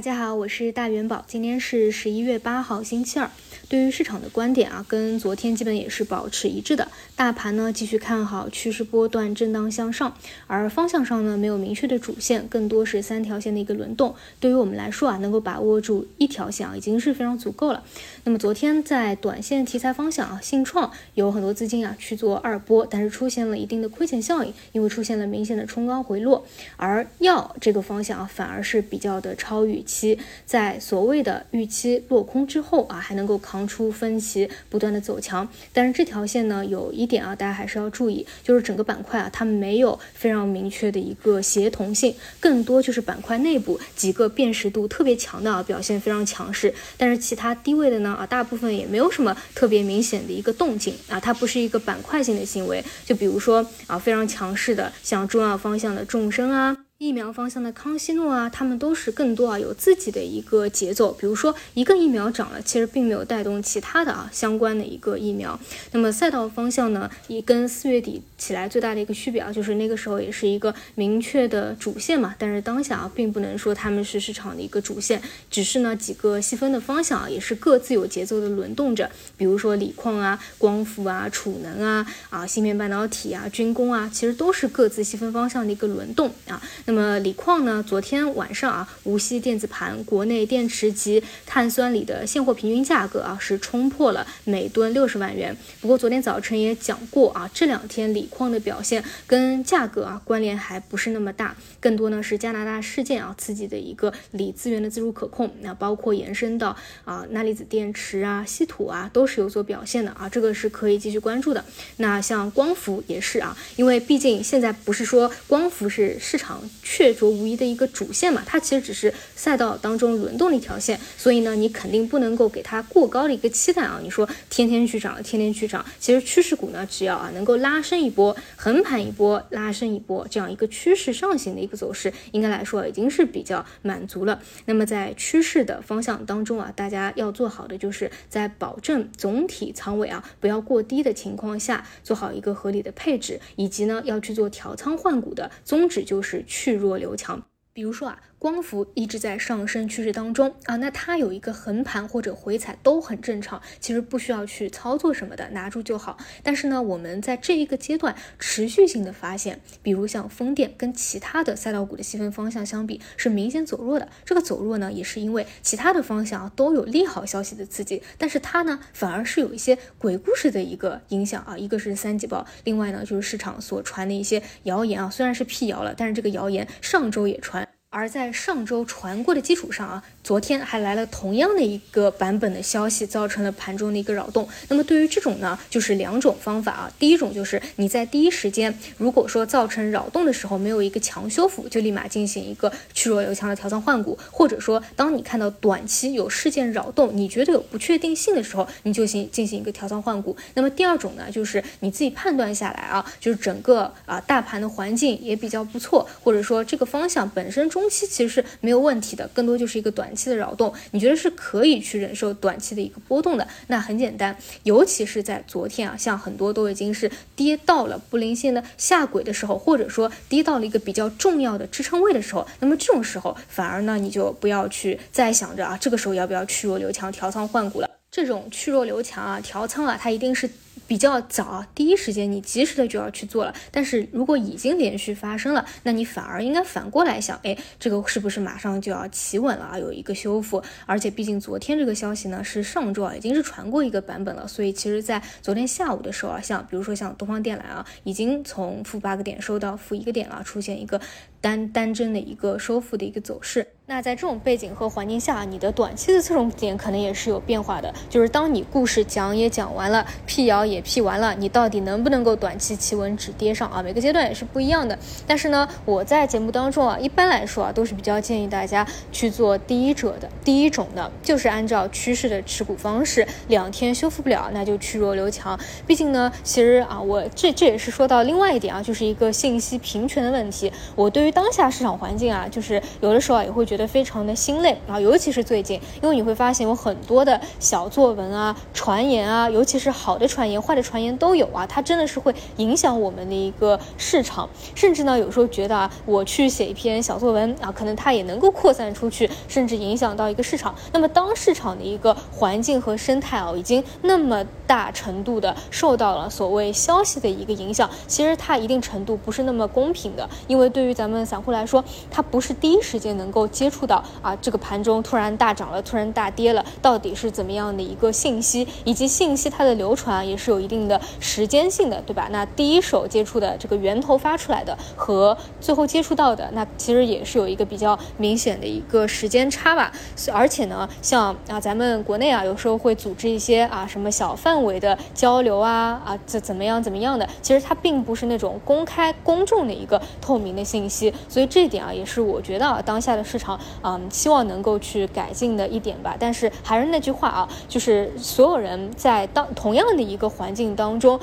大家好，我是大元宝，今天是十一月八号，星期二。对于市场的观点啊，跟昨天基本也是保持一致的。大盘呢继续看好，趋势波段震荡向上，而方向上呢没有明确的主线，更多是三条线的一个轮动。对于我们来说啊，能够把握住一条线啊，已经是非常足够了。那么昨天在短线题材方向啊，信创有很多资金啊去做二波，但是出现了一定的亏钱效应，因为出现了明显的冲高回落。而药这个方向啊，反而是比较的超预期，在所谓的预期落空之后啊，还能够扛出分歧，不断的走强。但是这条线呢，有一点啊，大家还是要注意，就是整个板块啊，它没有非常明确的一个协同性，更多就是板块内部几个辨识度特别强的啊，表现非常强势，但是其他低位的呢？啊，大部分也没有什么特别明显的一个动静啊，它不是一个板块性的行为。就比如说啊，非常强势的，像中药方向的众生啊。疫苗方向的康希诺啊，他们都是更多啊有自己的一个节奏。比如说一个疫苗涨了，其实并没有带动其他的啊相关的一个疫苗。那么赛道方向呢，也跟四月底起来最大的一个区别啊，就是那个时候也是一个明确的主线嘛。但是当下啊，并不能说他们是市场的一个主线，只是呢几个细分的方向啊，也是各自有节奏的轮动着。比如说锂矿啊、光伏啊、储能啊、啊芯片半导体啊、军工啊，其实都是各自细分方向的一个轮动啊。那么锂矿呢？昨天晚上啊，无锡电子盘国内电池及碳酸锂的现货平均价格啊是冲破了每吨六十万元。不过昨天早晨也讲过啊，这两天锂矿的表现跟价格啊关联还不是那么大，更多呢是加拿大事件啊刺激的一个锂资源的自主可控。那包括延伸到啊钠离子电池啊、稀土啊都是有所表现的啊，这个是可以继续关注的。那像光伏也是啊，因为毕竟现在不是说光伏是市场确。凿无疑的一个主线嘛，它其实只是赛道当中轮动的一条线，所以呢，你肯定不能够给它过高的一个期待啊。你说天天去涨，天天去涨，其实趋势股呢，只要啊能够拉升一波，横盘一波，拉升一波，这样一个趋势上行的一个走势，应该来说已经是比较满足了。那么在趋势的方向当中啊，大家要做好的就是在保证总体仓位啊不要过低的情况下，做好一个合理的配置，以及呢要去做调仓换股的宗旨就是去弱留。强，比如说啊。光伏一直在上升趋势当中啊，那它有一个横盘或者回踩都很正常，其实不需要去操作什么的，拿住就好。但是呢，我们在这一个阶段持续性的发现，比如像风电跟其他的赛道股的细分方向相比是明显走弱的。这个走弱呢，也是因为其他的方向都有利好消息的刺激，但是它呢反而是有一些鬼故事的一个影响啊。一个是三季报，另外呢就是市场所传的一些谣言啊，虽然是辟谣了，但是这个谣言上周也传。而在上周传过的基础上啊，昨天还来了同样的一个版本的消息，造成了盘中的一个扰动。那么对于这种呢，就是两种方法啊。第一种就是你在第一时间，如果说造成扰动的时候没有一个强修复，就立马进行一个去弱留强的调仓换股，或者说当你看到短期有事件扰动，你觉得有不确定性的时候，你就行进行一个调仓换股。那么第二种呢，就是你自己判断下来啊，就是整个啊大盘的环境也比较不错，或者说这个方向本身中。中期其实是没有问题的，更多就是一个短期的扰动。你觉得是可以去忍受短期的一个波动的？那很简单，尤其是在昨天啊，像很多都已经是跌到了不灵线的下轨的时候，或者说跌到了一个比较重要的支撑位的时候，那么这种时候反而呢，你就不要去再想着啊，这个时候要不要去弱留强调仓换股了。这种去弱留强啊，调仓啊，它一定是。比较早，第一时间你及时的就要去做了。但是如果已经连续发生了，那你反而应该反过来想，哎，这个是不是马上就要企稳了啊？有一个修复，而且毕竟昨天这个消息呢是上周啊已经是传过一个版本了，所以其实，在昨天下午的时候啊，像比如说像东方电缆啊，已经从负八个点收到负一个点了，出现一个单单针的一个收复的一个走势。那在这种背景和环境下，你的短期的侧重点可能也是有变化的，就是当你故事讲也讲完了，辟谣也。辟完了，你到底能不能够短期企稳止跌上啊？每个阶段也是不一样的。但是呢，我在节目当中啊，一般来说啊，都是比较建议大家去做第一者的。第一种呢，就是按照趋势的持股方式，两天修复不了，那就去弱留强。毕竟呢，其实啊，我这这也是说到另外一点啊，就是一个信息平权的问题。我对于当下市场环境啊，就是有的时候啊，也会觉得。得非常的心累啊，尤其是最近，因为你会发现有很多的小作文啊、传言啊，尤其是好的传言、坏的传言都有啊，它真的是会影响我们的一个市场，甚至呢，有时候觉得啊，我去写一篇小作文啊，可能它也能够扩散出去，甚至影响到一个市场。那么当市场的一个环境和生态啊，已经那么大程度的受到了所谓消息的一个影响，其实它一定程度不是那么公平的，因为对于咱们散户来说，它不是第一时间能够接触到啊，这个盘中突然大涨了，突然大跌了，到底是怎么样的一个信息，以及信息它的流传也是有一定的时间性的，对吧？那第一手接触的这个源头发出来的和最后接触到的，那其实也是有一个比较明显的一个时间差吧。而且呢，像啊，咱们国内啊，有时候会组织一些啊什么小范为的交流啊啊怎怎么样怎么样的，其实它并不是那种公开公众的一个透明的信息，所以这一点啊，也是我觉得啊，当下的市场啊，希望能够去改进的一点吧。但是还是那句话啊，就是所有人在当同样的一个环境当中。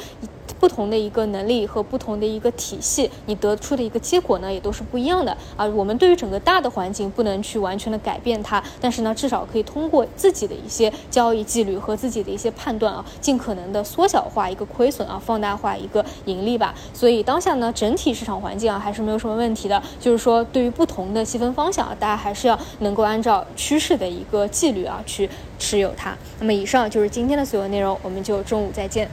不同的一个能力和不同的一个体系，你得出的一个结果呢，也都是不一样的啊。我们对于整个大的环境不能去完全的改变它，但是呢，至少可以通过自己的一些交易纪律和自己的一些判断啊，尽可能的缩小化一个亏损啊，放大化一个盈利吧。所以当下呢，整体市场环境啊，还是没有什么问题的。就是说，对于不同的细分方向啊，大家还是要能够按照趋势的一个纪律啊，去持有它。那么以上就是今天的所有内容，我们就中午再见。